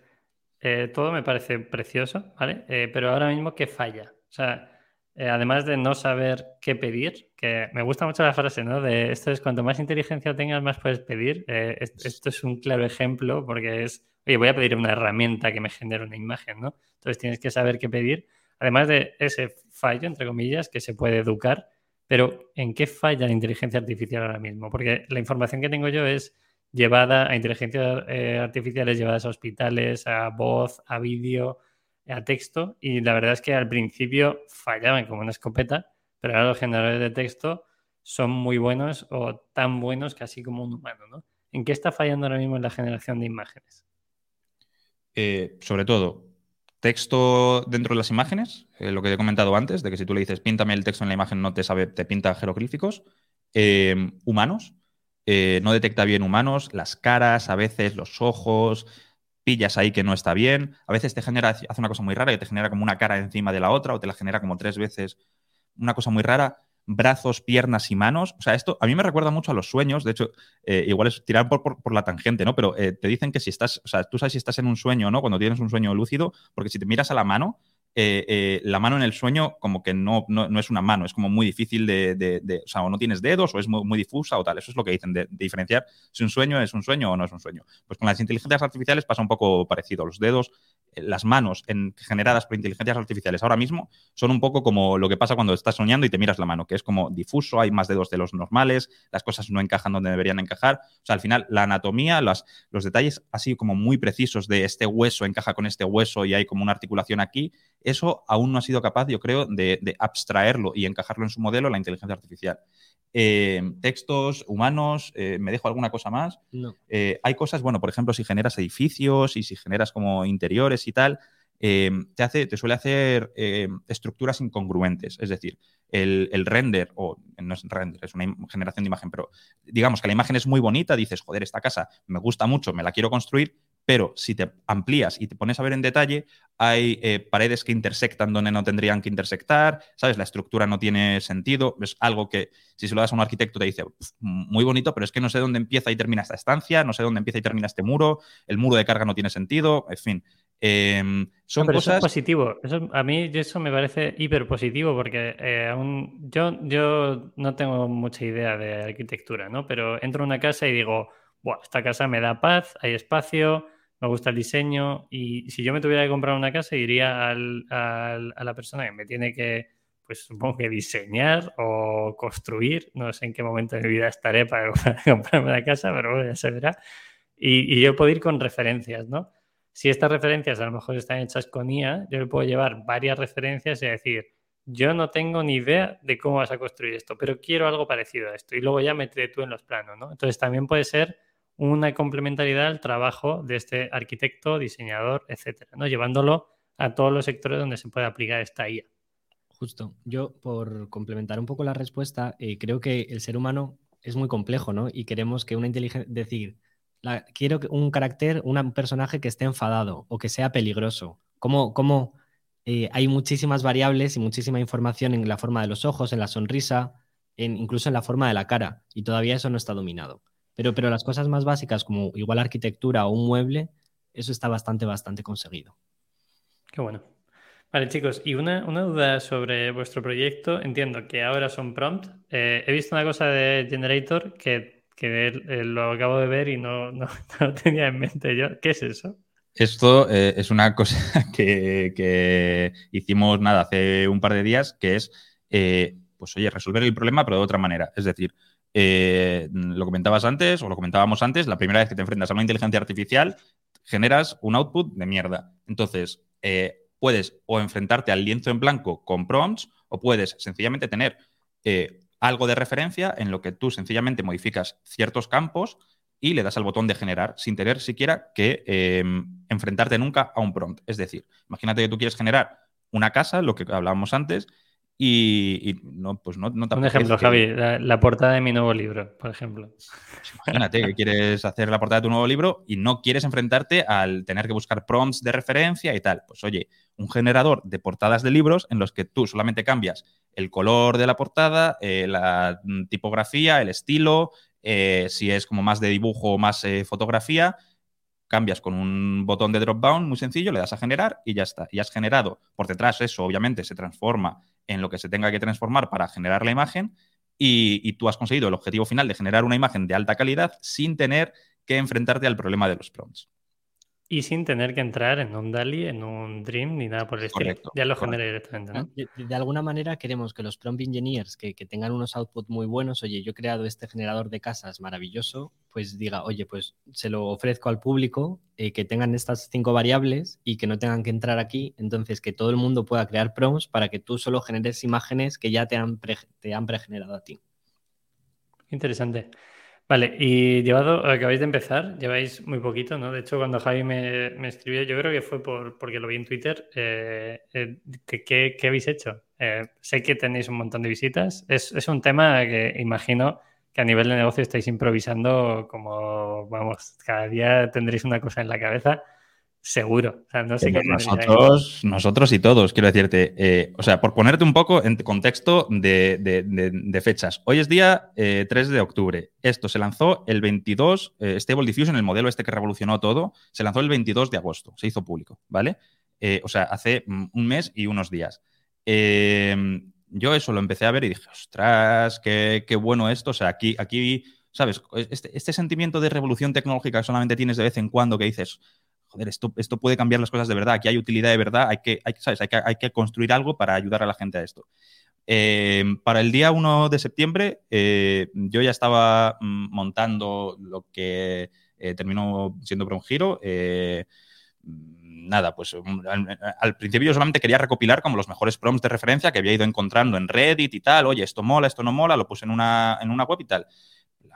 eh, todo me parece precioso, ¿vale? Eh, pero ahora mismo, ¿qué falla? O sea, eh, además de no saber qué pedir, que me gusta mucho la frase, ¿no? De esto es cuanto más inteligencia tengas, más puedes pedir. esto es un claro ejemplo porque es, oye, voy a pedir una herramienta que me genere una imagen, ¿no? Entonces tienes que saber qué pedir. Además de ese fallo, entre comillas, que se puede educar, pero ¿en qué falla la inteligencia artificial ahora mismo? Porque la información que tengo yo es llevada a inteligencias eh, artificiales, llevadas a hospitales, a voz, a vídeo, a texto. Y la verdad es que al principio fallaban como una escopeta, pero ahora los generadores de texto son muy buenos o tan buenos casi como un humano. ¿no? ¿En qué está fallando ahora mismo en la generación de imágenes? Eh, sobre todo, texto dentro de las imágenes, eh, lo que he comentado antes, de que si tú le dices píntame el texto en la imagen no te sabe, te pinta jeroglíficos. eh, humanos, eh, no detecta bien humanos, las caras, a veces los ojos, pillas ahí que no está bien, a veces te genera, hace una cosa muy rara que te genera como una cara encima de la otra o te la genera como tres veces, una cosa muy rara, brazos, piernas y manos. O sea, esto a mí me recuerda mucho a los sueños. De hecho, eh, igual es tirar por, la tangente, ¿no? Pero eh, te dicen que si estás, o sea, tú sabes si estás en un sueño, ¿no? Cuando tienes un sueño lúcido, porque si te miras a la mano, eh, la mano en el sueño como que no, no, es una mano, es como muy difícil de, o sea, o no tienes dedos o es muy, difusa o tal. Eso es lo que dicen, de, diferenciar si un sueño es un sueño o no es un sueño. Pues con las inteligencias artificiales pasa un poco parecido. Los dedos las manos generadas por inteligencias artificiales ahora mismo son un poco como lo que pasa cuando estás soñando y te miras la mano, que es como difuso, hay más dedos de los normales, las cosas no encajan donde deberían encajar. O sea, al final, la anatomía, los detalles así como muy precisos de este hueso encaja con este hueso y hay como una articulación aquí, eso aún no ha sido capaz, yo creo, de, de abstraerlo y encajarlo en su modelo la inteligencia artificial. Eh, textos humanos, eh, ¿me dejo alguna cosa más? No. Eh, hay cosas, bueno, por ejemplo, si generas edificios y si generas como interiores y tal, te, hace, te suele hacer estructuras incongruentes. Es decir, el, el, render, o no es render, es una generación de imagen, pero digamos que la imagen es muy bonita, dices, joder, esta casa me gusta mucho, me la quiero construir, pero si te amplías y te pones a ver en detalle, hay eh, paredes que intersectan donde no tendrían que intersectar, ¿sabes? La estructura no tiene sentido, es algo que si se lo das a un arquitecto te dice, muy bonito, pero es que no sé dónde empieza y termina esta estancia, no sé dónde empieza y termina este muro, el muro de carga no tiene sentido, en fin. Em, son cosas... Eso es positivo. Eso, a mí eso me parece hiper positivo porque eh, aún, yo, yo no tengo mucha idea de arquitectura, ¿no? Pero entro a una casa y digo, Buah, esta casa me da paz, hay espacio, me gusta el diseño y si yo me tuviera que comprar una casa iría al, a la persona que me tiene que, pues supongo que diseñar o construir, no sé en qué momento de mi vida estaré para comprarme la casa, pero bueno, ya se verá. Y, yo puedo ir con referencias, ¿no? Si estas referencias a lo mejor están hechas con IA, yo le puedo llevar varias referencias y decir, yo no tengo ni idea de cómo vas a construir esto, pero quiero algo parecido a esto. Y luego ya meteré tú en los planos, ¿no? Entonces también puede ser una complementariedad al trabajo de este arquitecto, diseñador, etcétera, ¿no? Llevándolo a todos los sectores donde se puede aplicar esta IA. Justo. Yo, por complementar un poco la respuesta, eh, creo que el ser humano es muy complejo, ¿no? Y queremos que una inteligencia, decir, quiero un carácter, un personaje que esté enfadado o que sea peligroso. ¿Cómo, cómo eh, hay muchísimas variables y muchísima información en la forma de los ojos, en la sonrisa, incluso en la forma de la cara, y todavía eso no está dominado. Pero, pero las cosas más básicas, como igual arquitectura o un mueble, eso está bastante, bastante conseguido. Qué bueno. Vale, chicos, y una, duda sobre vuestro proyecto. Entiendo que ahora son prompt. Eh, he visto una cosa de Generator que, lo acabo de ver y no, no, lo tenía en mente yo. ¿Qué es eso? Esto eh, es una cosa que, hicimos nada hace un par de días, que es, eh, pues oye, resolver el problema, pero de otra manera. Es decir, eh, lo comentabas antes, o lo comentábamos antes, la primera vez que te enfrentas a una inteligencia artificial, generas un output de mierda. Entonces, eh, puedes o enfrentarte al lienzo en blanco con prompts, o puedes sencillamente tener eh, algo de referencia en lo que tú sencillamente modificas ciertos campos y le das al botón de generar sin tener siquiera que em, enfrentarte nunca a un prompt. Es decir, imagínate que tú quieres generar una casa, lo que hablábamos antes, y, no, pues no, no Un ejemplo, Javi, la, portada de mi nuevo libro, por ejemplo. Imagínate que quieres hacer la portada de tu nuevo libro y no quieres enfrentarte al tener que buscar prompts de referencia y tal. Pues oye, un generador de portadas de libros en los que tú solamente cambias el color de la portada, eh, la tipografía, el estilo, eh, si es como más de dibujo o más eh, fotografía, cambias con un botón de drop down muy sencillo, le das a generar y ya está. Y has generado por detrás eso, obviamente, se transforma en lo que se tenga que transformar para generar la imagen y, y tú has conseguido el objetivo final de generar una imagen de alta calidad sin tener que enfrentarte al problema de los prompts. Y sin tener que entrar en un DALI, en un Dream, ni nada por el estilo. Ya lo genera directamente, ¿no? De, alguna manera queremos que los prompt engineers que, tengan unos outputs muy buenos, oye, yo he creado este generador de casas maravilloso, pues diga, oye, pues se lo ofrezco al público, eh, que tengan estas cinco variables y que no tengan que entrar aquí, entonces que todo el mundo pueda crear prompts para que tú solo generes imágenes que ya te han, te han pregenerado a ti. Interesante. Vale, y llevado, acabáis de empezar, lleváis muy poquito, ¿no? De hecho, cuando Javi me, escribió, yo creo que fue por, porque lo vi en Twitter, eh, eh, ¿qué, habéis hecho? Eh, sé que tenéis un montón de visitas. Es, es, un tema que imagino que a nivel de negocio estáis improvisando como, vamos, cada día tendréis una cosa en la cabeza Seguro. no sé nosotros, nosotros y todos, quiero decirte. Eh, o sea, por ponerte un poco en contexto de, fechas. Hoy es día 3 eh, de octubre. Esto se lanzó el 22, eh, Stable Diffusion, el modelo este que revolucionó todo, se lanzó el 22 de agosto, se hizo público, ¿vale? o sea, hace mm, un mes y unos días. yo eso lo empecé a ver y dije, ostras, qué, bueno esto. O sea, aquí, aquí ¿sabes? Este, este sentimiento de revolución tecnológica que solamente tienes de vez en cuando que dices, esto, puede cambiar las cosas de verdad, aquí hay utilidad de verdad, hay que, hay, ¿sabes? Hay, que, hay que construir algo para ayudar a la gente a esto. Eh, para el día 1 de septiembre, eh, yo ya estaba mm, montando lo que eh, terminó siendo un giro. Mm, nada, pues mm, al, principio yo solamente quería recopilar como los mejores prompts de referencia que había ido encontrando en Reddit y tal. Oye, esto mola, esto no mola, lo puse en una, en una web y tal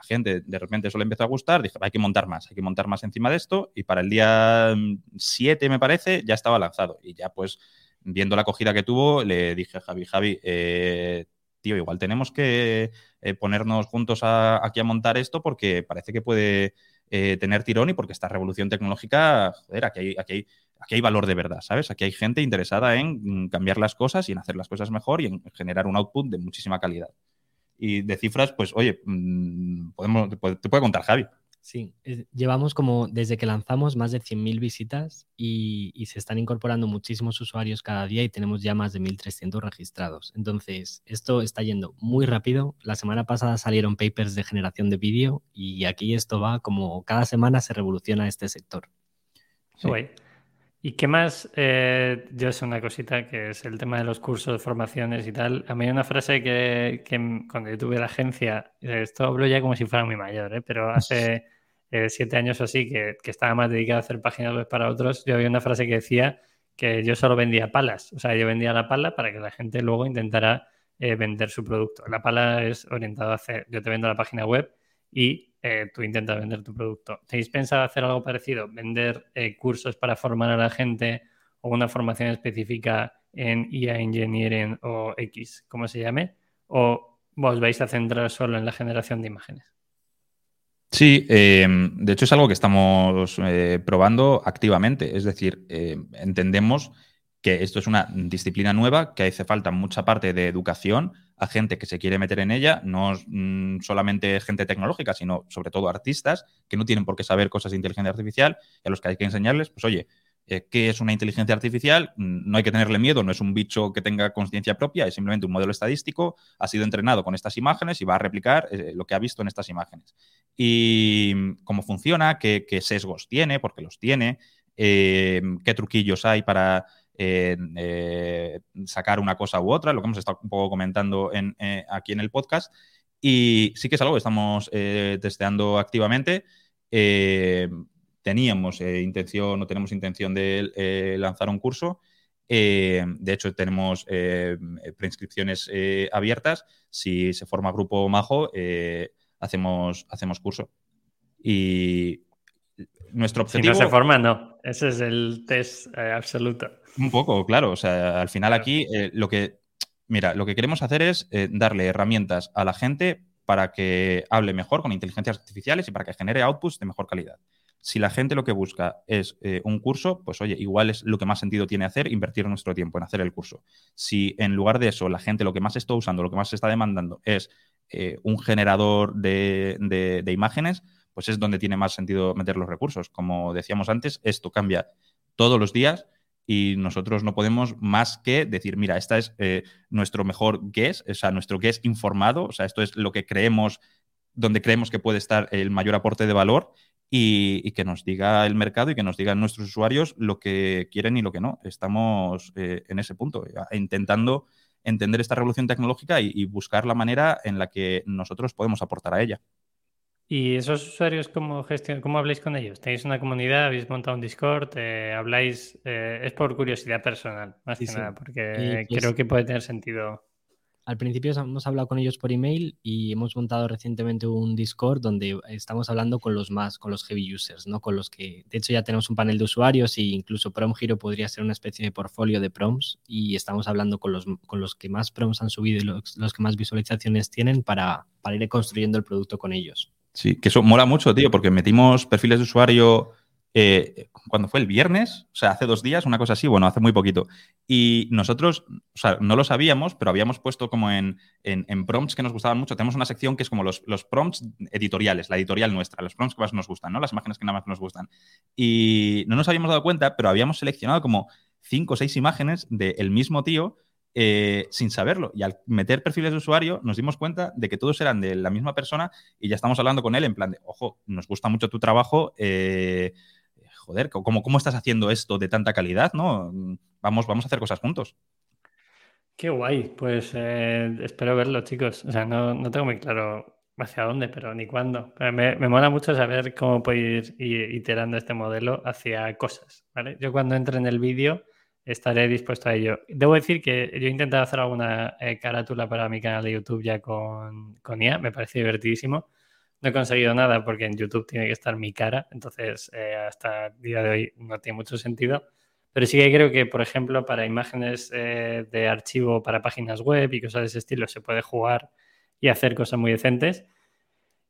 la gente de repente eso le empezó a gustar, dije, hay que montar más, hay que montar más encima de esto y para el día 7 me parece ya estaba lanzado y ya pues viendo la acogida que tuvo le dije a Javi, Javi, eh, tío, igual tenemos que eh, ponernos juntos aquí a montar esto porque parece que puede eh, tener tirón y porque esta revolución tecnológica, joder, aquí hay, aquí, hay, aquí hay valor de verdad, ¿sabes? Aquí hay gente interesada en cambiar las cosas y en hacer las cosas mejor y en generar un output de muchísima calidad y de cifras, pues oye, mm, podemos, te puede contar Javi. Sí, llevamos como desde que lanzamos más de 100.000 visitas y, se están incorporando muchísimos usuarios cada día y tenemos ya más de 1.300 registrados. Entonces, esto está yendo muy rápido. La semana pasada salieron papers de generación de vídeo y aquí esto va como cada semana se revoluciona este sector. Sí. ¿Y qué más? Eh, yo sé una cosita que es el tema de los cursos, formaciones y tal. A mí hay una frase que, cuando yo tuve la agencia, eh, esto hablo ya como si fuera muy mayor, ¿eh? pero hace eh, siete años o así, que, que, estaba más dedicado a hacer páginas web para otros, yo había una frase que decía que yo solo vendía palas. O sea, yo vendía la pala para que la gente luego intentara vender su producto. La pala es orientada a hacer, yo te vendo la página web y eh, tú intentas vender tu producto. ¿Tenéis pensado hacer algo parecido? ¿Vender eh, cursos para formar a la gente o una formación específica en IA Engineering o X, como se llame? ¿O vos vais a centrar solo en la generación de imágenes? Sí, em, de hecho es algo que estamos eh, probando activamente. Es decir, entendemos que esto es una disciplina nueva, que hace falta mucha parte de educación a gente que se quiere meter en ella, no mm, solamente gente tecnológica, sino sobre todo artistas que no tienen por qué saber cosas de inteligencia artificial y a los que hay que enseñarles, pues oye, eh, ¿qué es una inteligencia artificial? Mm, no hay que tenerle miedo, no es un bicho que tenga conciencia propia, es simplemente un modelo estadístico, ha sido entrenado con estas imágenes y va a replicar eh, lo que ha visto en estas imágenes. Y mm, cómo funciona, qué, sesgos tiene, porque los tiene, eh, qué truquillos hay para sacar una cosa u otra, lo que hemos estado un poco comentando eh, aquí en el podcast. Y sí que es algo que estamos eh, testeando activamente. teníamos intención o tenemos intención de lanzar un curso. de hecho, tenemos preinscripciones abiertas. Si se forma grupo majo, hacemos, hacemos curso. Y nuestro objetivo. Si no se forma, no. Ese es el test absoluto. Un poco, claro. O sea, al final aquí eh, lo que, mira, lo que queremos hacer es eh, darle herramientas a la gente para que hable mejor con inteligencias artificiales y para que genere outputs de mejor calidad. Si la gente lo que busca es eh, un curso, pues oye, igual es lo que más sentido tiene hacer, invertir nuestro tiempo en hacer el curso. Si en lugar de eso la gente lo que más está usando, lo que más se está demandando es un generador de, de imágenes, pues es donde tiene más sentido meter los recursos. Como decíamos antes, esto cambia todos los días y nosotros no podemos más que decir, mira, esta es eh, nuestro mejor guess, o sea, nuestro guess informado, o sea, esto es lo que creemos, donde creemos que puede estar el mayor aporte de valor y, que nos diga el mercado y que nos digan nuestros usuarios lo que quieren y lo que no. Estamos eh, en ese punto, eh, intentando entender esta revolución tecnológica y buscar la manera en la que nosotros podemos aportar a ella. ¿Y esos usuarios cómo gestion cómo habláis con ellos? ¿Tenéis una comunidad? ¿Habéis montado un Discord? Eh, ¿Habláis? Eh, es por curiosidad personal, más que nada, porque creo que puede tener sentido. al principio hemos hablado con ellos por email y hemos montado recientemente un Discord donde estamos hablando con los más, con los heavy users, ¿no? Con los que, de hecho, ya tenemos un panel de usuarios e incluso Prom Hero podría ser una especie de portfolio de proms y estamos hablando con los, con los que más proms han subido y los, que más visualizaciones tienen para, para ir construyendo el producto con ellos. Sí, que eso mola mucho, tío, porque metimos perfiles de usuario eh, cuando fue el viernes, o sea, hace dos días, una cosa así, bueno, hace muy poquito. Y nosotros, o sea, no lo sabíamos, pero habíamos puesto como en, en, prompts que nos gustaban mucho. Tenemos una sección que es como los, los, prompts editoriales, la editorial nuestra, los prompts que más nos gustan, ¿no? Las imágenes que nada más nos gustan. Y no nos habíamos dado cuenta, pero habíamos seleccionado como cinco o seis imágenes del mismo tío eh, sin saberlo. Y al meter perfiles de usuario nos dimos cuenta de que todos eran de la misma persona y ya estamos hablando con él en plan de, ojo, nos gusta mucho tu trabajo. Eh, joder, ¿cómo, ¿cómo estás haciendo esto de tanta calidad? ¿no? Vamos, vamos a hacer cosas juntos. Qué guay, pues eh, espero verlo, chicos. O sea, no, tengo muy claro hacia dónde, pero ni cuándo. me, me, mola mucho saber cómo puedo ir iterando este modelo hacia cosas, ¿vale? Yo cuando entre en el vídeo estaré dispuesto a ello. Debo decir que yo he intentado hacer alguna eh, carátula para mi canal de YouTube ya con, con IA, me parece divertidísimo. No he conseguido nada porque en YouTube tiene que estar mi cara, entonces eh, hasta el día de hoy no tiene mucho sentido. Pero sí que creo que, por ejemplo, para imágenes eh, de archivo para páginas web y cosas de ese estilo se puede jugar y hacer cosas muy decentes.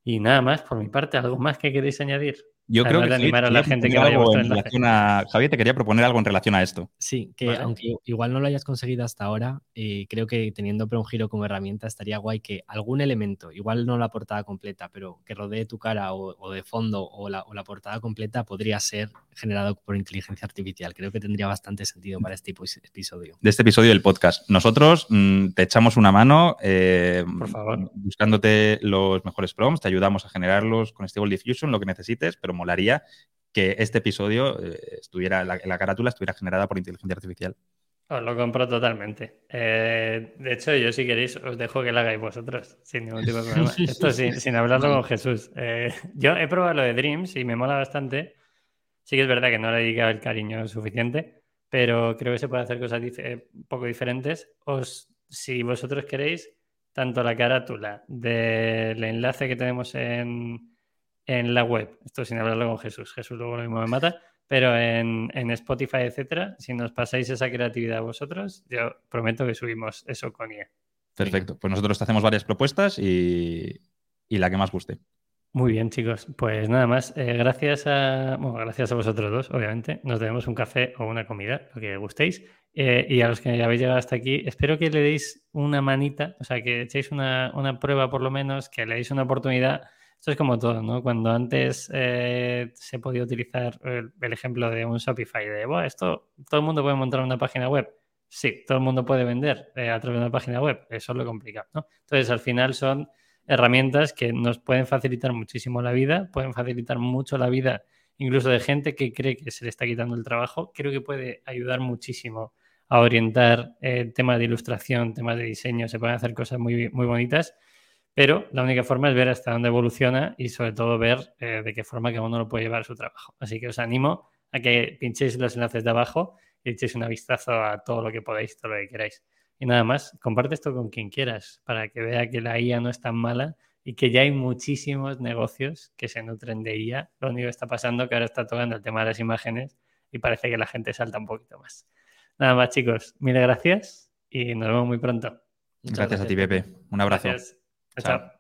Y nada más, por mi parte, ¿algo más que queréis añadir? Yo creo que animar a la gente que vaya a Javier, te quería proponer algo en relación a esto. Sí, que aunque igual no lo hayas conseguido hasta ahora, eh, creo que teniendo un giro como herramienta estaría guay que algún elemento, igual no la portada completa, pero que rodee tu cara o, de fondo o la, portada completa podría ser generado por inteligencia artificial. Creo que tendría bastante sentido para este episodio. De este episodio del podcast. Nosotros mm, te echamos una mano eh, por favor. buscándote los mejores prompts, te ayudamos a generarlos con Stable Diffusion, lo que necesites, pero molaría que este episodio eh, estuviera, la, carátula estuviera generada por inteligencia artificial. Os lo compro totalmente. Eh, de hecho, yo si queréis os dejo que lo hagáis vosotros, sin ningún tipo de problema. Esto sin, hablarlo con Jesús. Eh, yo he probado lo de Dreams y me mola bastante. Sí que es verdad que no le he dedicado el cariño suficiente, pero creo que se puede hacer cosas un poco diferentes. Os, si vosotros queréis, tanto la carátula del enlace que tenemos en, en la web, esto sin hablarlo con Jesús, Jesús luego lo mismo me mata, pero en, Spotify, etcétera, si nos pasáis esa creatividad a vosotros, yo prometo que subimos eso con IA. Perfecto, pues nosotros te hacemos varias propuestas y, la que más guste. Muy bien, chicos. Pues nada más. Eh, gracias a bueno, gracias a vosotros dos, obviamente. Nos debemos un café o una comida, lo que gustéis. Eh, y a los que habéis llegado hasta aquí, espero que le deis una manita, o sea, que echéis una, una prueba por lo menos, que le deis una oportunidad esto es como todo, ¿no? Cuando antes eh, se podía utilizar el, ejemplo de un Shopify, de, bueno, esto, todo el mundo puede montar una página web. Sí, todo el mundo puede vender eh, a través de una página web. Eso es lo complicado, ¿no? Entonces, al final son herramientas que nos pueden facilitar muchísimo la vida, pueden facilitar mucho la vida incluso de gente que cree que se le está quitando el trabajo. Creo que puede ayudar muchísimo a orientar eh, temas de ilustración, temas de diseño, se pueden hacer cosas muy, muy bonitas pero la única forma es ver hasta dónde evoluciona y sobre todo ver eh, de qué forma cada uno lo puede llevar a su trabajo. Así que os animo a que pinchéis los enlaces de abajo y echéis un vistazo a todo lo que podáis, todo lo que queráis. Y nada más, comparte esto con quien quieras para que vea que la IA no es tan mala y que ya hay muchísimos negocios que se nutren de IA. Lo único que está pasando es que ahora está tocando el tema de las imágenes y parece que la gente salta un poquito más. Nada más, chicos, mil gracias y nos vemos muy pronto. Gracias, a ti, Pepe. Un abrazo. Ciao. Ciao.